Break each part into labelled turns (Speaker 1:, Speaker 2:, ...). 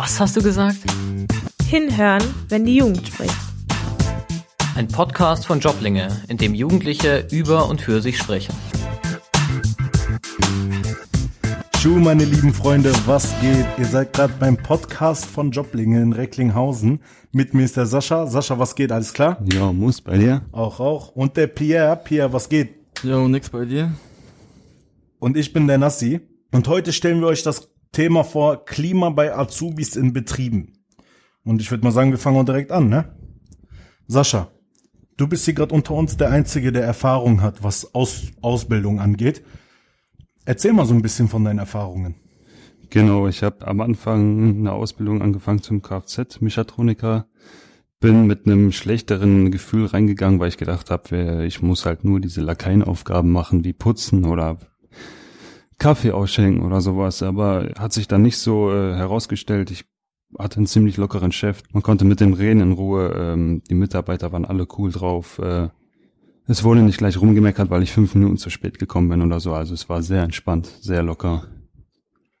Speaker 1: Was hast du gesagt?
Speaker 2: Hinhören, wenn die Jugend spricht.
Speaker 1: Ein Podcast von Joblinge, in dem Jugendliche über und für sich sprechen.
Speaker 3: Schuh, meine lieben Freunde, was geht? Ihr seid gerade beim Podcast von Joblinge in Recklinghausen. Mit mir ist der Sascha. Sascha, was geht? Alles klar?
Speaker 4: Ja, muss bei dir.
Speaker 3: Auch, auch. Und der Pierre. Pierre, was geht?
Speaker 5: Jo, nix bei dir.
Speaker 3: Und ich bin der Nassi. Und heute stellen wir euch das Thema vor Klima bei Azubis in Betrieben. Und ich würde mal sagen, wir fangen direkt an, ne? Sascha, du bist hier gerade unter uns der Einzige, der Erfahrung hat, was Aus Ausbildung angeht. Erzähl mal so ein bisschen von deinen Erfahrungen.
Speaker 4: Genau, ich habe am Anfang eine Ausbildung angefangen zum Kfz-Mechatroniker. Bin mit einem schlechteren Gefühl reingegangen, weil ich gedacht habe, ich muss halt nur diese Lakaienaufgaben machen, wie putzen oder Kaffee ausschenken oder sowas. Aber hat sich dann nicht so äh, herausgestellt. Ich hatte einen ziemlich lockeren Chef. Man konnte mit dem reden in Ruhe. Ähm, die Mitarbeiter waren alle cool drauf. Äh, es wurde nicht gleich rumgemeckert, weil ich fünf Minuten zu spät gekommen bin oder so. Also es war sehr entspannt, sehr locker.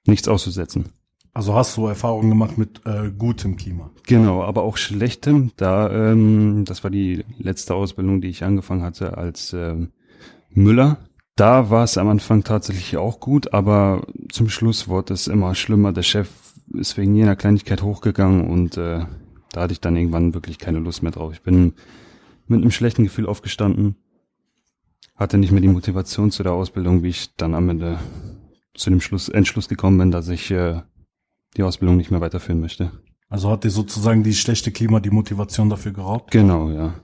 Speaker 4: Nichts auszusetzen.
Speaker 3: Also hast du Erfahrungen gemacht mit äh, gutem Klima?
Speaker 4: Genau, aber auch schlechtem. Da, ähm, das war die letzte Ausbildung, die ich angefangen hatte als ähm, Müller. Da war es am Anfang tatsächlich auch gut, aber zum Schluss wurde es immer schlimmer. Der Chef ist wegen jener Kleinigkeit hochgegangen und äh, da hatte ich dann irgendwann wirklich keine Lust mehr drauf. Ich bin mit einem schlechten Gefühl aufgestanden, hatte nicht mehr die Motivation zu der Ausbildung, wie ich dann am Ende zu dem Schluss, Entschluss gekommen bin, dass ich äh, die Ausbildung nicht mehr weiterführen möchte.
Speaker 3: Also hat dir sozusagen die schlechte Klima die Motivation dafür geraubt?
Speaker 4: Genau, ja.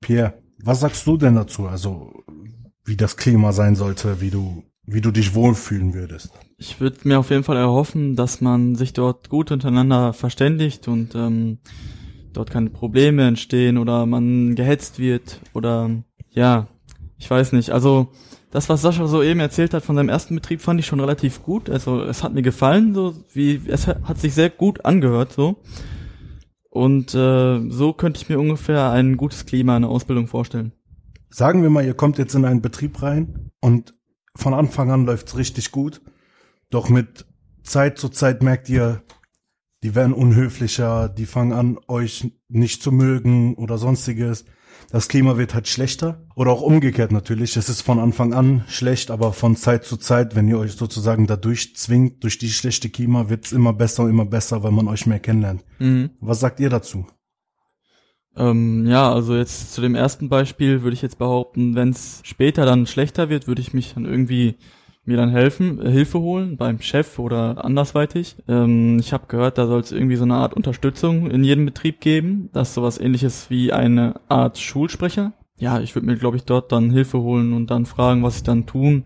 Speaker 3: Pierre, was sagst du denn dazu? Also wie das Klima sein sollte, wie du wie du dich wohlfühlen würdest.
Speaker 5: Ich würde mir auf jeden Fall erhoffen, dass man sich dort gut untereinander verständigt und ähm, dort keine Probleme entstehen oder man gehetzt wird oder ja, ich weiß nicht. Also das, was Sascha so eben erzählt hat von seinem ersten Betrieb, fand ich schon relativ gut. Also es hat mir gefallen, so wie es hat sich sehr gut angehört, so. Und äh, so könnte ich mir ungefähr ein gutes Klima in der Ausbildung vorstellen.
Speaker 3: Sagen wir mal, ihr kommt jetzt in einen Betrieb rein und von Anfang an läuft's richtig gut. Doch mit Zeit zu Zeit merkt ihr, die werden unhöflicher, die fangen an, euch nicht zu mögen oder sonstiges. Das Klima wird halt schlechter oder auch umgekehrt natürlich. Es ist von Anfang an schlecht, aber von Zeit zu Zeit, wenn ihr euch sozusagen dadurch zwingt, durch die schlechte Klima, wird's immer besser und immer besser, weil man euch mehr kennenlernt.
Speaker 5: Mhm.
Speaker 3: Was sagt ihr dazu?
Speaker 5: Ähm, ja, also jetzt zu dem ersten Beispiel würde ich jetzt behaupten, wenn es später dann schlechter wird, würde ich mich dann irgendwie mir dann helfen, äh, Hilfe holen beim Chef oder andersweitig. Ähm, ich habe gehört, da soll es irgendwie so eine Art Unterstützung in jedem Betrieb geben, das ist sowas ähnliches wie eine Art Schulsprecher. Ja, ich würde mir, glaube ich, dort dann Hilfe holen und dann fragen, was ich dann tun,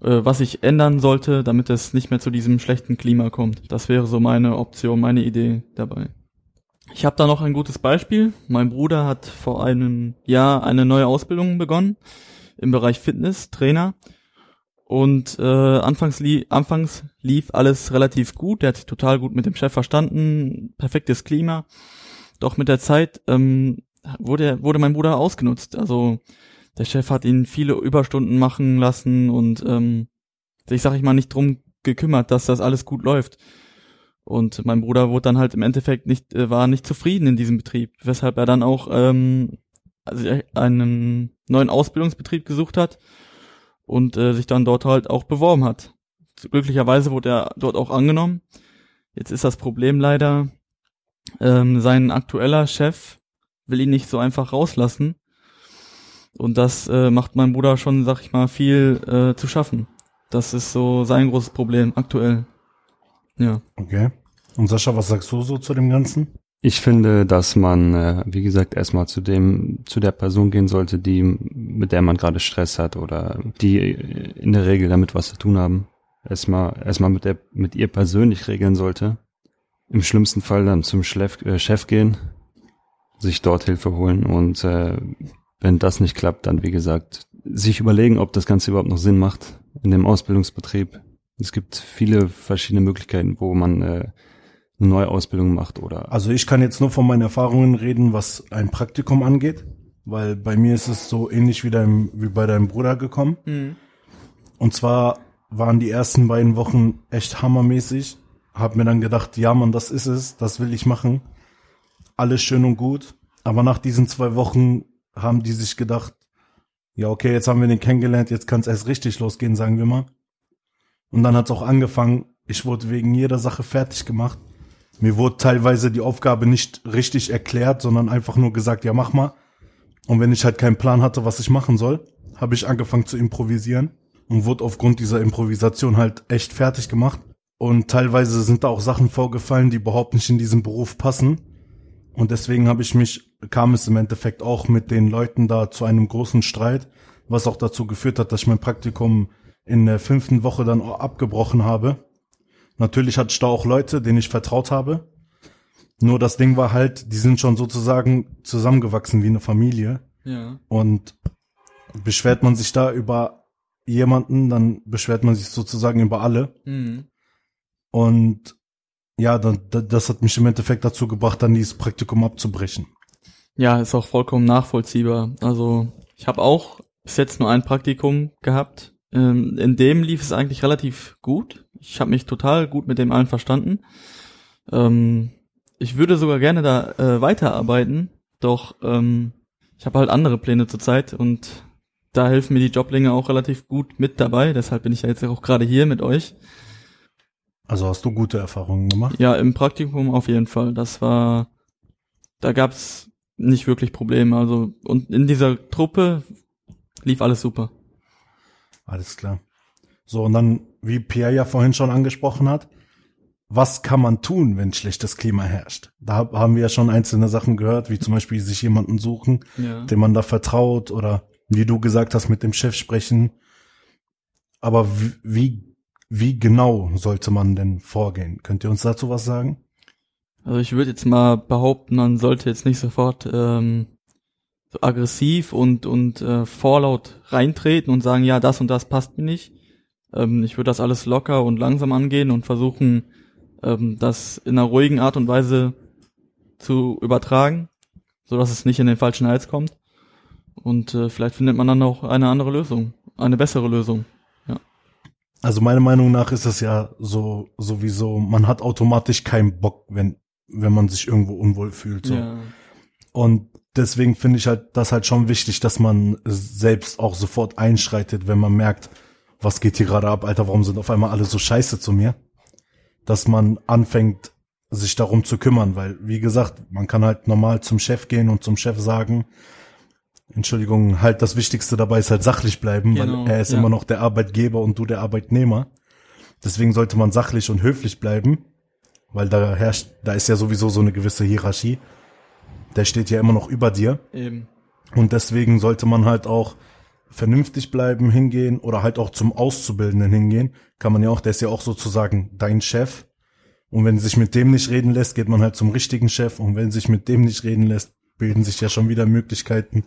Speaker 5: äh, was ich ändern sollte, damit es nicht mehr zu diesem schlechten Klima kommt. Das wäre so meine Option, meine Idee dabei. Ich habe da noch ein gutes Beispiel. Mein Bruder hat vor einem Jahr eine neue Ausbildung begonnen im Bereich Fitness, Trainer. Und äh, anfangs, li anfangs lief alles relativ gut. Er hat sich total gut mit dem Chef verstanden, perfektes Klima. Doch mit der Zeit ähm, wurde, wurde mein Bruder ausgenutzt. Also der Chef hat ihn viele Überstunden machen lassen und ähm, sich, sag ich mal, nicht drum gekümmert, dass das alles gut läuft. Und mein Bruder wurde dann halt im Endeffekt nicht, äh, war nicht zufrieden in diesem Betrieb, weshalb er dann auch ähm, also einen neuen Ausbildungsbetrieb gesucht hat und äh, sich dann dort halt auch beworben hat. Glücklicherweise wurde er dort auch angenommen. Jetzt ist das Problem leider, ähm, sein aktueller Chef will ihn nicht so einfach rauslassen. Und das äh, macht mein Bruder schon, sag ich mal, viel äh, zu schaffen. Das ist so sein großes Problem aktuell. Ja.
Speaker 3: Okay. Und Sascha, was sagst du so zu dem Ganzen?
Speaker 4: Ich finde, dass man, äh, wie gesagt, erstmal zu dem, zu der Person gehen sollte, die, mit der man gerade Stress hat oder die in der Regel damit was zu tun haben. Erstmal, erstmal mit der, mit ihr persönlich regeln sollte. Im schlimmsten Fall dann zum Chef, äh, Chef gehen, sich dort Hilfe holen und äh, wenn das nicht klappt, dann wie gesagt, sich überlegen, ob das Ganze überhaupt noch Sinn macht in dem Ausbildungsbetrieb. Es gibt viele verschiedene Möglichkeiten, wo man äh, eine neue Ausbildung macht oder.
Speaker 3: Also ich kann jetzt nur von meinen Erfahrungen reden, was ein Praktikum angeht, weil bei mir ist es so ähnlich wie, dein, wie bei deinem Bruder gekommen.
Speaker 5: Mhm.
Speaker 3: Mhm. Und zwar waren die ersten beiden Wochen echt hammermäßig. hab mir dann gedacht, ja man, das ist es, das will ich machen. Alles schön und gut. Aber nach diesen zwei Wochen haben die sich gedacht, ja okay, jetzt haben wir den kennengelernt, jetzt kann es erst richtig losgehen, sagen wir mal. Und dann hat es auch angefangen, ich wurde wegen jeder Sache fertig gemacht. Mir wurde teilweise die Aufgabe nicht richtig erklärt, sondern einfach nur gesagt, ja mach mal. Und wenn ich halt keinen Plan hatte, was ich machen soll, habe ich angefangen zu improvisieren und wurde aufgrund dieser Improvisation halt echt fertig gemacht. Und teilweise sind da auch Sachen vorgefallen, die überhaupt nicht in diesen Beruf passen. Und deswegen habe ich mich, kam es im Endeffekt auch mit den Leuten da zu einem großen Streit, was auch dazu geführt hat, dass ich mein Praktikum in der fünften Woche dann auch abgebrochen habe. Natürlich hatte ich da auch Leute, denen ich vertraut habe. Nur das Ding war halt, die sind schon sozusagen zusammengewachsen wie eine Familie.
Speaker 5: Ja.
Speaker 3: Und beschwert man sich da über jemanden, dann beschwert man sich sozusagen über alle.
Speaker 5: Mhm.
Speaker 3: Und ja, dann, da- das hat mich im Endeffekt dazu gebracht, dann dieses Praktikum abzubrechen.
Speaker 5: Ja, ist auch vollkommen nachvollziehbar. Also ich habe auch bis jetzt nur ein Praktikum gehabt. Ähm, in dem lief es eigentlich relativ gut. Ich habe mich total gut mit dem allen verstanden. Ähm, ich würde sogar gerne da äh, weiterarbeiten, doch ähm, ich habe halt andere Pläne zurzeit und da helfen mir die Joblinge auch relativ gut mit dabei. Deshalb bin ich ja jetzt auch gerade hier mit euch.
Speaker 3: Also hast du gute Erfahrungen gemacht?
Speaker 5: Ja, im Praktikum auf jeden Fall. Das war, da gab's nicht wirklich Probleme. Also und in dieser Truppe lief alles super.
Speaker 3: Alles klar. So, und dann, wie Pierre ja vorhin schon angesprochen hat, was kann man tun, wenn schlechtes Klima herrscht? Da hab- haben wir ja schon einzelne Sachen gehört, wie zum Beispiel sich jemanden suchen,
Speaker 5: Ja.
Speaker 3: dem man da vertraut oder wie du gesagt hast, mit dem Chef sprechen. Aber wie, wie, wie genau sollte man denn vorgehen? Könnt ihr uns dazu was sagen?
Speaker 5: Also ich würde jetzt mal behaupten, man sollte jetzt nicht sofort ähm, so aggressiv und und äh, vorlaut reintreten und sagen, ja, das und das passt mir nicht. Ähm, ich würde das alles locker und langsam angehen und versuchen, ähm, das in einer ruhigen Art und Weise zu übertragen, so dass es nicht in den falschen Hals kommt. Und äh, vielleicht findet man dann auch eine andere Lösung, eine bessere Lösung.
Speaker 3: Also meiner Meinung nach ist es ja so sowieso, man hat automatisch keinen Bock, wenn wenn man sich irgendwo unwohl fühlt. So.
Speaker 5: Ja.
Speaker 3: Und deswegen finde ich halt das halt schon wichtig, dass man selbst auch sofort einschreitet, wenn man merkt, was geht hier gerade ab, Alter, warum sind auf einmal alle so scheiße zu mir? Dass man anfängt, sich darum zu kümmern, weil, wie gesagt, man kann halt normal zum Chef gehen und zum Chef sagen, Entschuldigung, halt das Wichtigste dabei ist halt sachlich bleiben,
Speaker 5: Genau,
Speaker 3: weil er ist
Speaker 5: ja.
Speaker 3: immer noch der Arbeitgeber und du der Arbeitnehmer. Deswegen sollte man sachlich und höflich bleiben, weil da herrscht, da ist ja sowieso so eine gewisse Hierarchie. Der steht ja immer noch über dir.
Speaker 5: Eben.
Speaker 3: Und deswegen sollte man halt auch vernünftig bleiben, hingehen oder halt auch zum Auszubildenden hingehen. Kann man ja auch, der ist ja auch sozusagen dein Chef. Und wenn sich mit dem nicht reden lässt, geht man halt zum richtigen Chef. Und wenn sich mit dem nicht reden lässt, bilden sich ja schon wieder Möglichkeiten,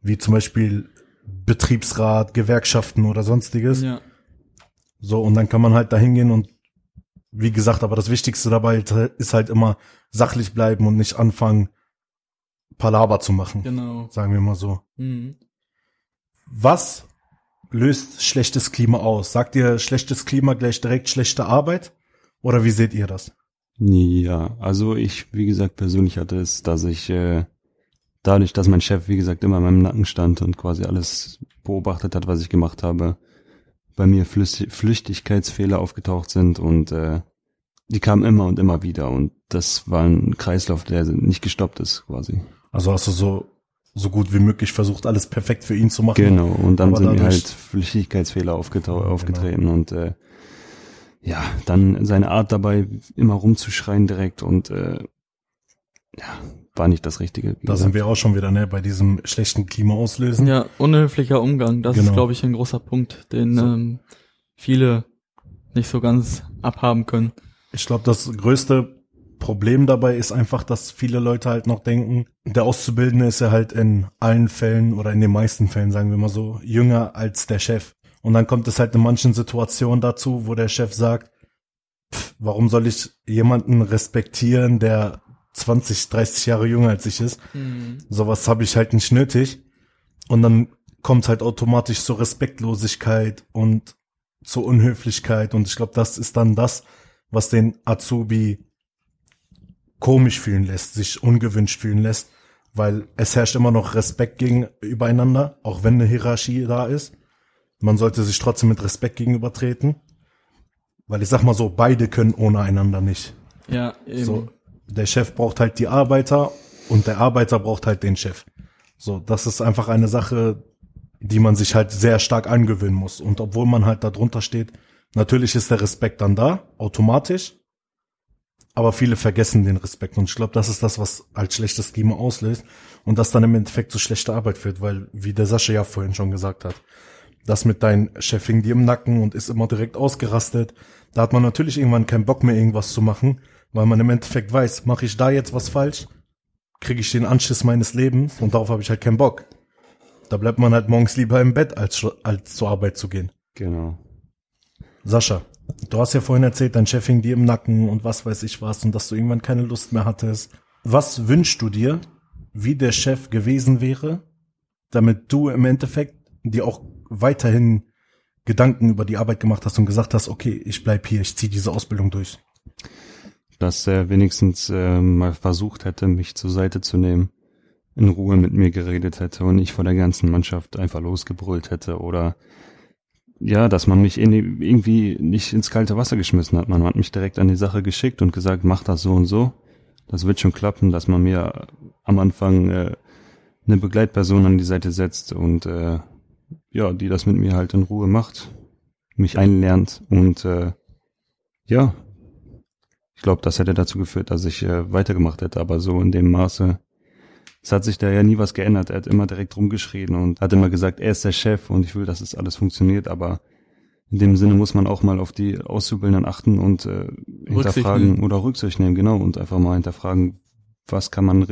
Speaker 3: wie zum Beispiel Betriebsrat, Gewerkschaften oder sonstiges.
Speaker 5: Ja.
Speaker 3: So, und dann kann man halt da hingehen und wie gesagt, aber das Wichtigste dabei ist halt immer sachlich bleiben und nicht anfangen, Palaber zu machen.
Speaker 5: Genau.
Speaker 3: Sagen wir mal so.
Speaker 5: Mhm.
Speaker 3: Was löst schlechtes Klima aus? Sagt ihr schlechtes Klima gleich direkt schlechte Arbeit? Oder wie seht ihr das?
Speaker 4: Ja, also ich, wie gesagt, persönlich hatte es, dass ich äh, dadurch, dass mein Chef, wie gesagt, immer in meinem Nacken stand und quasi alles beobachtet hat, was ich gemacht habe, bei mir Flüssi- Flüchtigkeitsfehler aufgetaucht sind und äh, die kamen immer und immer wieder und das war ein Kreislauf, der nicht gestoppt ist quasi.
Speaker 3: Also hast du so, so gut wie möglich versucht, alles perfekt für ihn zu machen?
Speaker 4: Genau, und dann
Speaker 3: Aber
Speaker 4: sind mir
Speaker 3: dadurch-
Speaker 4: halt Flüchtigkeitsfehler
Speaker 3: Genau.
Speaker 4: aufgetreten und äh, ja, dann seine Art dabei, immer rumzuschreien direkt und äh, ja, war nicht das Richtige.
Speaker 3: Da
Speaker 4: gesagt.
Speaker 3: sind wir auch schon wieder, ne, bei diesem schlechten Klima auslösen.
Speaker 5: Ja, unhöflicher Umgang, das
Speaker 3: Genau.
Speaker 5: ist, glaube ich, ein großer Punkt, den
Speaker 3: So.
Speaker 5: ähm, viele nicht so ganz abhaben können.
Speaker 3: Ich glaube, das größte Problem dabei ist einfach, dass viele Leute halt noch denken, der Auszubildende ist ja halt in allen Fällen oder in den meisten Fällen, sagen wir mal so, jünger als der Chef. Und dann kommt es halt in manchen Situationen dazu, wo der Chef sagt, pff, warum soll ich jemanden respektieren, der 20, 30 Jahre jünger als ich ist? Sowas habe ich halt nicht nötig. Und dann kommt halt automatisch zur Respektlosigkeit und zur Unhöflichkeit. Und ich glaube, das ist dann das, was den Azubi komisch fühlen lässt, sich ungewünscht fühlen lässt, weil es herrscht immer noch Respekt gegen übereinander, auch wenn eine Hierarchie da ist. Man sollte sich trotzdem mit Respekt gegenübertreten, weil ich sag mal so, beide können ohne einander nicht.
Speaker 5: Ja, eben.
Speaker 3: So, der Chef braucht halt die Arbeiter und der Arbeiter braucht halt den Chef. So, das ist einfach eine Sache, die man sich halt sehr stark angewöhnen muss. Und obwohl man halt da drunter steht, natürlich ist der Respekt dann da, automatisch. Aber viele vergessen den Respekt. Und ich glaube, das ist das, was als schlechtes Klima auslöst und das dann im Endeffekt zu schlechter Arbeit führt, weil, wie der Sascha ja vorhin schon gesagt hat, das mit deinem Chef hing dir im Nacken und ist immer direkt ausgerastet. Da hat man natürlich irgendwann keinen Bock mehr, irgendwas zu machen, weil man im Endeffekt weiß, mache ich da jetzt was falsch, kriege ich den Anschiss meines Lebens und darauf habe ich halt keinen Bock. Da bleibt man halt morgens lieber im Bett, als, als zur Arbeit zu gehen.
Speaker 4: Genau.
Speaker 3: Sascha, du hast ja vorhin erzählt, dein Chef hing dir im Nacken und was weiß ich was und dass du irgendwann keine Lust mehr hattest. Was wünschst du dir, wie der Chef gewesen wäre, damit du im Endeffekt dir auch weiterhin Gedanken über die Arbeit gemacht hast und gesagt hast, okay, ich bleib hier, ich ziehe diese Ausbildung durch.
Speaker 4: Dass er wenigstens äh, mal versucht hätte, mich zur Seite zu nehmen, in Ruhe mit mir geredet hätte und nicht vor der ganzen Mannschaft einfach losgebrüllt hätte oder ja, dass man mich in, irgendwie nicht ins kalte Wasser geschmissen hat. Man hat mich direkt an die Sache geschickt und gesagt, mach das so und so. Das wird schon klappen, dass man mir am Anfang äh, eine Begleitperson an die Seite setzt und äh, ja, die das mit mir halt in Ruhe macht, mich einlernt und äh, ja, ich glaube, das hätte dazu geführt, dass ich äh, weitergemacht hätte, aber so in dem Maße. Es hat sich da ja nie was geändert. Er hat immer direkt rumgeschrien und hat immer gesagt, er ist der Chef und ich will, dass es alles funktioniert, aber in dem Sinne muss man auch mal auf die Auszubildenden achten und äh, hinterfragen
Speaker 5: nehmen.
Speaker 4: oder Rücksicht nehmen, genau, und einfach mal hinterfragen, was kann man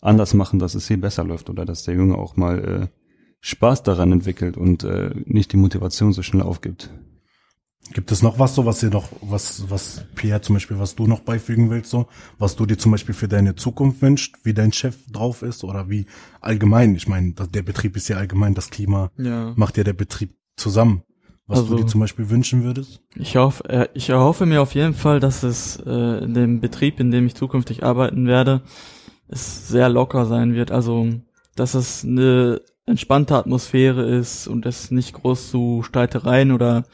Speaker 4: anders machen, dass es hier besser läuft oder dass der Junge auch mal äh, Spaß daran entwickelt und äh, nicht die Motivation so schnell aufgibt.
Speaker 3: Gibt es noch was so, was dir noch, was, was Pierre zum Beispiel, was du noch beifügen willst, so, was du dir zum Beispiel für deine Zukunft wünscht, wie dein Chef drauf ist oder wie allgemein, ich meine, der Betrieb ist ja allgemein, das Klima
Speaker 5: Ja.
Speaker 3: macht ja der Betrieb zusammen. Was
Speaker 5: Also-
Speaker 3: du dir zum Beispiel wünschen würdest?
Speaker 5: Ich hoffe, äh, ich erhoffe mir auf jeden Fall, dass es äh, in dem Betrieb, in dem ich zukünftig arbeiten werde, es sehr locker sein wird. Also, dass es eine entspannte Atmosphäre ist und es nicht groß zu Streitereien oder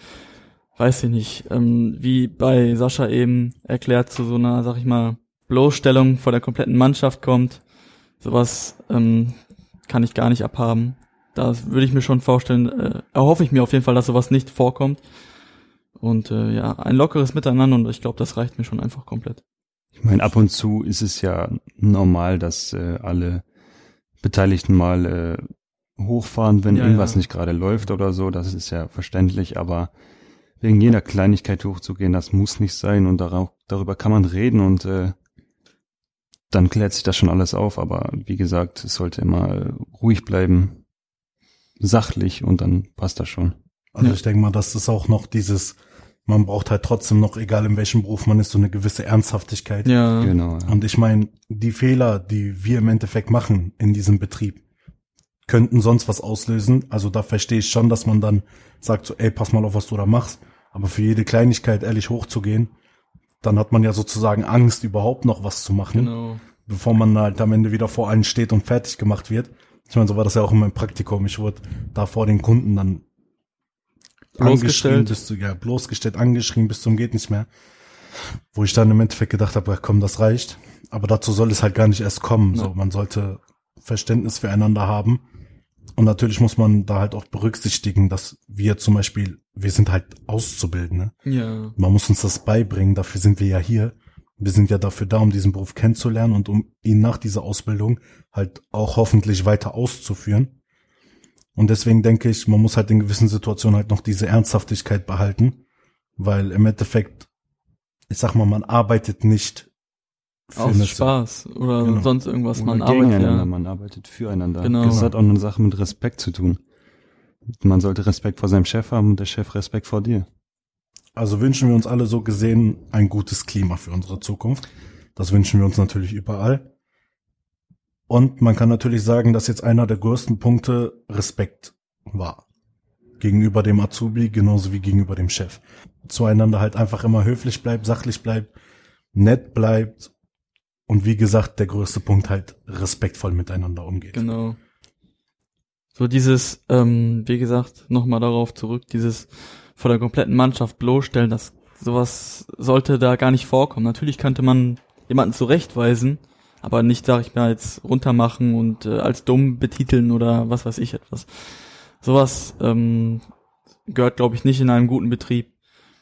Speaker 5: weiß ich nicht, ähm, wie bei Sascha eben erklärt, zu so einer, sag ich mal, Bloßstellung vor der kompletten Mannschaft kommt. Sowas ähm, kann ich gar nicht abhaben. Da würde ich mir schon vorstellen, äh, erhoffe ich mir auf jeden Fall, dass sowas nicht vorkommt. Und äh, ja, ein lockeres Miteinander und ich glaube, das reicht mir schon einfach komplett.
Speaker 4: Ich meine, ab und zu ist es ja normal, dass äh, alle Beteiligten mal äh, hochfahren, wenn
Speaker 5: Ja,
Speaker 4: irgendwas
Speaker 5: ja.
Speaker 4: nicht gerade läuft oder so. Das ist ja verständlich, aber wegen jeder Kleinigkeit hochzugehen, das muss nicht sein und darauf, darüber kann man reden und äh, dann klärt sich das schon alles auf. Aber wie gesagt, es sollte immer äh, ruhig bleiben, sachlich und dann passt das schon.
Speaker 3: Also
Speaker 5: Ja.
Speaker 3: ich denke mal, das ist auch noch dieses, man braucht halt trotzdem noch, egal in welchem Beruf man ist, so eine gewisse Ernsthaftigkeit.
Speaker 5: Ja,
Speaker 4: Genau. Ja.
Speaker 3: Und ich meine, die Fehler, die wir im Endeffekt machen in diesem Betrieb, könnten sonst was auslösen. Also da verstehe ich schon, dass man dann sagt so, ey, pass mal auf, was du da machst. Aber für jede Kleinigkeit ehrlich hochzugehen, dann hat man ja sozusagen Angst, überhaupt noch was zu machen,
Speaker 5: genau.
Speaker 3: bevor man halt am Ende wieder vor allen steht und fertig gemacht wird. Ich meine, so war das ja auch in meinem Praktikum. Ich wurde da vor den Kunden dann
Speaker 5: Bloßgestellt.
Speaker 3: angeschrien bis zu, ja, bloßgestellt, angeschrien bis zum geht nicht mehr. Wo ich dann im Endeffekt gedacht habe, ja, komm, das reicht. Aber dazu soll es halt gar nicht erst kommen. So,
Speaker 5: Ja.
Speaker 3: man sollte Verständnis füreinander haben. Und natürlich muss man da halt auch berücksichtigen, dass wir zum Beispiel, wir sind halt Auszubildende.
Speaker 5: Ja,
Speaker 3: Man muss uns das beibringen, dafür sind wir ja hier. Wir sind ja dafür da, um diesen Beruf kennenzulernen und um ihn nach dieser Ausbildung halt auch hoffentlich weiter auszuführen. Und deswegen denke ich, man muss halt in gewissen Situationen halt noch diese Ernsthaftigkeit behalten, weil im Endeffekt, ich sag mal, man arbeitet nicht für
Speaker 5: aus Spaß oder
Speaker 3: Genau.
Speaker 5: sonst irgendwas.
Speaker 4: Oder
Speaker 5: man arbeitet ja.
Speaker 4: man arbeitet füreinander.
Speaker 5: Genau.
Speaker 4: Das hat auch eine Sache mit Respekt zu tun. Man sollte Respekt vor seinem Chef haben und der Chef Respekt vor dir.
Speaker 3: Also wünschen wir uns alle so gesehen ein gutes Klima für unsere Zukunft. Das wünschen wir uns natürlich überall. Und man kann natürlich sagen, dass jetzt einer der größten Punkte Respekt war. gegenüber dem Azubi genauso wie gegenüber dem Chef. Zueinander halt einfach immer höflich bleibt, sachlich bleibt, nett bleibt und wie gesagt, der größte Punkt halt respektvoll miteinander umgeht.
Speaker 5: Genau. So dieses, ähm, wie gesagt, nochmal darauf zurück, dieses vor der kompletten Mannschaft bloßstellen, das sowas sollte da gar nicht vorkommen. Natürlich könnte man jemanden zurechtweisen, aber nicht, sag ich mal, jetzt runtermachen und äh, als dumm betiteln oder was weiß ich etwas. Sowas ähm, gehört, glaube ich, nicht in einem guten Betrieb.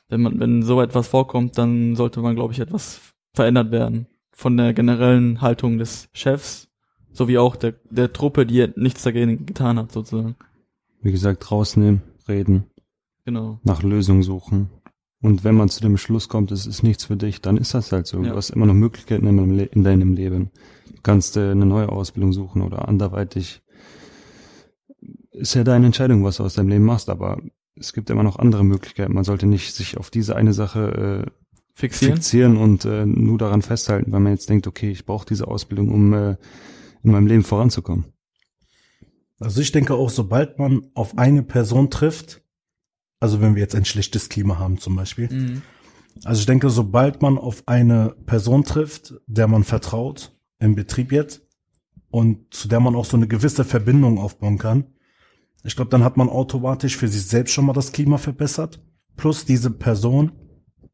Speaker 5: Wenn man, wenn so etwas vorkommt, dann sollte man, glaube ich, etwas verändert werden von der generellen Haltung des Chefs sowie auch der, der Truppe, die nichts dagegen getan hat, sozusagen.
Speaker 4: Wie gesagt, rausnehmen, reden,
Speaker 5: Genau.
Speaker 4: nach Lösungen suchen. Und wenn man zu dem Schluss kommt, es ist nichts für dich, dann ist das halt so.
Speaker 5: Ja.
Speaker 4: Du hast immer noch Möglichkeiten in deinem, Le in deinem Leben. Du kannst äh, eine neue Ausbildung suchen oder anderweitig. Ist ja deine Entscheidung, was du aus deinem Leben machst, aber es gibt immer noch andere Möglichkeiten. Man sollte nicht sich auf diese eine Sache äh,
Speaker 5: Fixieren?
Speaker 4: fixieren und äh, nur daran festhalten, weil man jetzt denkt, okay, ich brauche diese Ausbildung, um äh, in meinem Leben voranzukommen.
Speaker 3: Also ich denke auch, sobald man auf eine Person trifft, also wenn wir jetzt ein schlechtes Klima haben zum Beispiel,
Speaker 5: Mhm.
Speaker 3: also ich denke, sobald man auf eine Person trifft, der man vertraut, im Betrieb jetzt, und zu der man auch so eine gewisse Verbindung aufbauen kann, ich glaube, dann hat man automatisch für sich selbst schon mal das Klima verbessert. Plus diese Person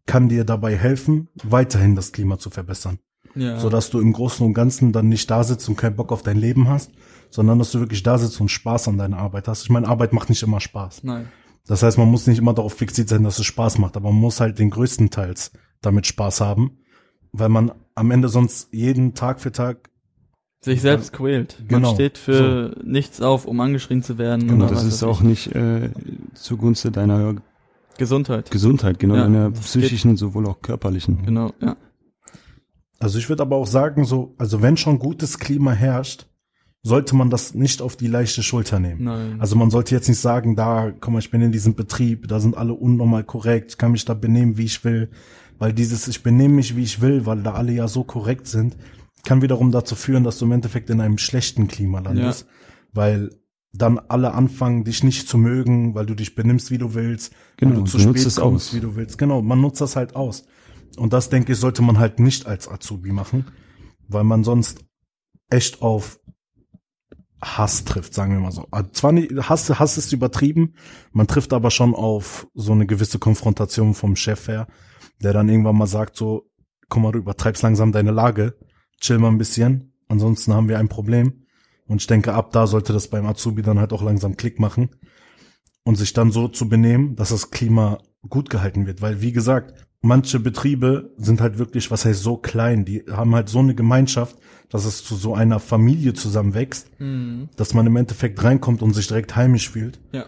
Speaker 3: kann dir dabei helfen, weiterhin das Klima zu verbessern.
Speaker 5: Ja.
Speaker 3: So dass du im Großen und Ganzen dann nicht da sitzt und keinen Bock auf dein Leben hast, sondern dass du wirklich da sitzt und Spaß an deiner Arbeit hast. Ich meine, Arbeit macht nicht immer Spaß.
Speaker 5: Nein.
Speaker 3: Das heißt, man muss nicht immer darauf fixiert sein, dass es Spaß macht, aber man muss halt den größten Teils damit Spaß haben, weil man am Ende sonst jeden Tag für Tag
Speaker 5: Sich selbst quält. Man
Speaker 3: Genau.
Speaker 5: steht für nichts auf, um angeschrien zu werden.
Speaker 3: Genau,
Speaker 5: oder
Speaker 4: das
Speaker 5: was
Speaker 4: ist auch
Speaker 5: ich.
Speaker 4: nicht äh, zugunsten deiner
Speaker 5: Gesundheit.
Speaker 4: Gesundheit, genau,
Speaker 5: Ja,
Speaker 4: deiner psychischen, sowohl auch körperlichen.
Speaker 5: Genau, ja.
Speaker 3: Also ich würde aber auch sagen, so, also wenn schon gutes Klima herrscht, sollte man das nicht auf die leichte Schulter nehmen.
Speaker 5: Nein.
Speaker 3: Also man sollte jetzt nicht sagen, da, komm mal, ich bin in diesem Betrieb, da sind alle unnormal korrekt, ich kann mich da benehmen, wie ich will. Weil dieses, ich benehme mich, wie ich will, weil da alle ja so korrekt sind, kann wiederum dazu führen, dass du im Endeffekt in einem schlechten Klima landest. Weil dann alle anfangen, dich nicht zu mögen, weil du dich benimmst, wie du willst,
Speaker 4: Genau,
Speaker 3: weil du zu
Speaker 4: du
Speaker 3: spät
Speaker 4: es
Speaker 3: kommst,
Speaker 4: aus.
Speaker 3: wie du willst. Genau, man nutzt das halt aus. Und das, denke ich, sollte man halt nicht als Azubi machen, weil man sonst echt auf Hass trifft, sagen wir mal so. Also Zwar nicht, Hass, Hass ist übertrieben, man trifft aber schon auf so eine gewisse Konfrontation vom Chef her, der dann irgendwann mal sagt so, guck mal, du übertreibst langsam deine Lage, chill mal ein bisschen, ansonsten haben wir ein Problem. Und ich denke, ab da sollte das beim Azubi dann halt auch langsam Klick machen und sich dann so zu benehmen, dass das Klima gut gehalten wird. Weil, wie gesagt, manche Betriebe sind halt wirklich, was heißt so klein, die haben halt so eine Gemeinschaft, dass es zu so einer Familie zusammenwächst,
Speaker 5: Mhm.
Speaker 3: dass man im Endeffekt reinkommt und sich direkt heimisch fühlt.
Speaker 5: Ja.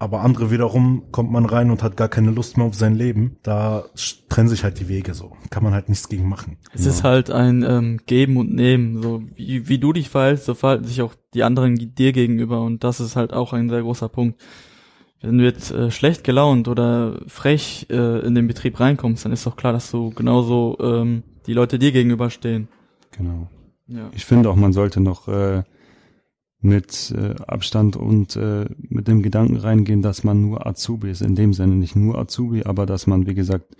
Speaker 3: Aber andere wiederum kommt man rein und hat gar keine Lust mehr auf sein Leben. Da trennen sich halt die Wege so. Kann man halt nichts gegen machen.
Speaker 5: Es ist halt ein ähm, Geben und Nehmen. So wie, wie du dich verhältst, so verhalten sich auch die anderen dir gegenüber. Und das ist halt auch ein sehr großer Punkt. Wenn du jetzt äh, schlecht gelaunt oder frech äh, in den Betrieb reinkommst, dann ist doch klar, dass du genauso ähm, die Leute dir gegenüberstehen.
Speaker 4: Genau.
Speaker 5: Ja.
Speaker 4: Ich finde auch, man sollte noch äh, mit äh, Abstand und äh, mit dem Gedanken reingehen, dass man nur Azubi ist. In dem Sinne nicht nur Azubi, aber dass man, wie gesagt,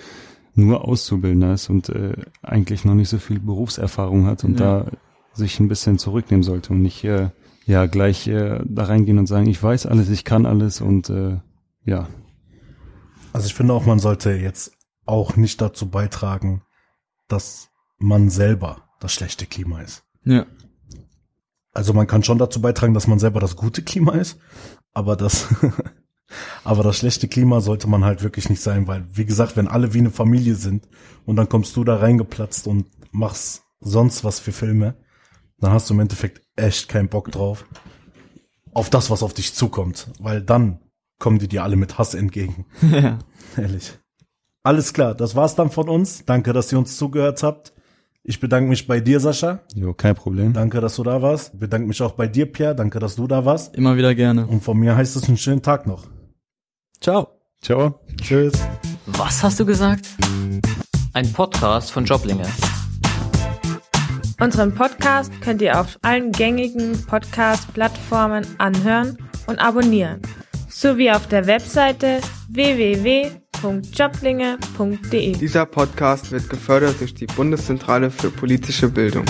Speaker 4: nur Auszubildender ist und äh, eigentlich noch nicht so viel Berufserfahrung hat und
Speaker 5: Ja.
Speaker 4: da sich ein bisschen zurücknehmen sollte und nicht äh, ja gleich äh, da reingehen und sagen, ich weiß alles, ich kann alles und äh, ja,
Speaker 3: Also ich finde auch, man sollte jetzt auch nicht dazu beitragen, dass man selber das schlechte Klima ist.
Speaker 5: Ja.
Speaker 3: Also man kann schon dazu beitragen, dass man selber das gute Klima ist, aber das, aber das schlechte Klima sollte man halt wirklich nicht sein, weil, wie gesagt, wenn alle wie eine Familie sind und dann kommst du da reingeplatzt und machst sonst was für Filme, dann hast du im Endeffekt echt keinen Bock drauf auf das, was auf dich zukommt, weil dann kommen die dir alle mit Hass entgegen.
Speaker 5: ja.
Speaker 3: Ehrlich. Alles klar, das war's dann von uns. Danke, dass ihr uns zugehört habt. Ich bedanke mich bei dir, Sascha.
Speaker 4: jo, kein Problem.
Speaker 3: Danke, dass du da warst. Ich bedanke mich auch bei dir, Pierre. Danke, dass du da warst.
Speaker 5: Immer wieder gerne.
Speaker 3: Und von mir heißt es einen schönen Tag noch.
Speaker 5: Ciao.
Speaker 4: Ciao.
Speaker 3: Tschüss.
Speaker 1: Was hast du gesagt? Ein Podcast von Joblinge.
Speaker 2: Unseren Podcast könnt ihr auf allen gängigen Podcast-Plattformen anhören und abonnieren. sowie auf der Webseite www.joblinge.de.
Speaker 6: Dieser Podcast wird gefördert durch die Bundeszentrale für politische Bildung.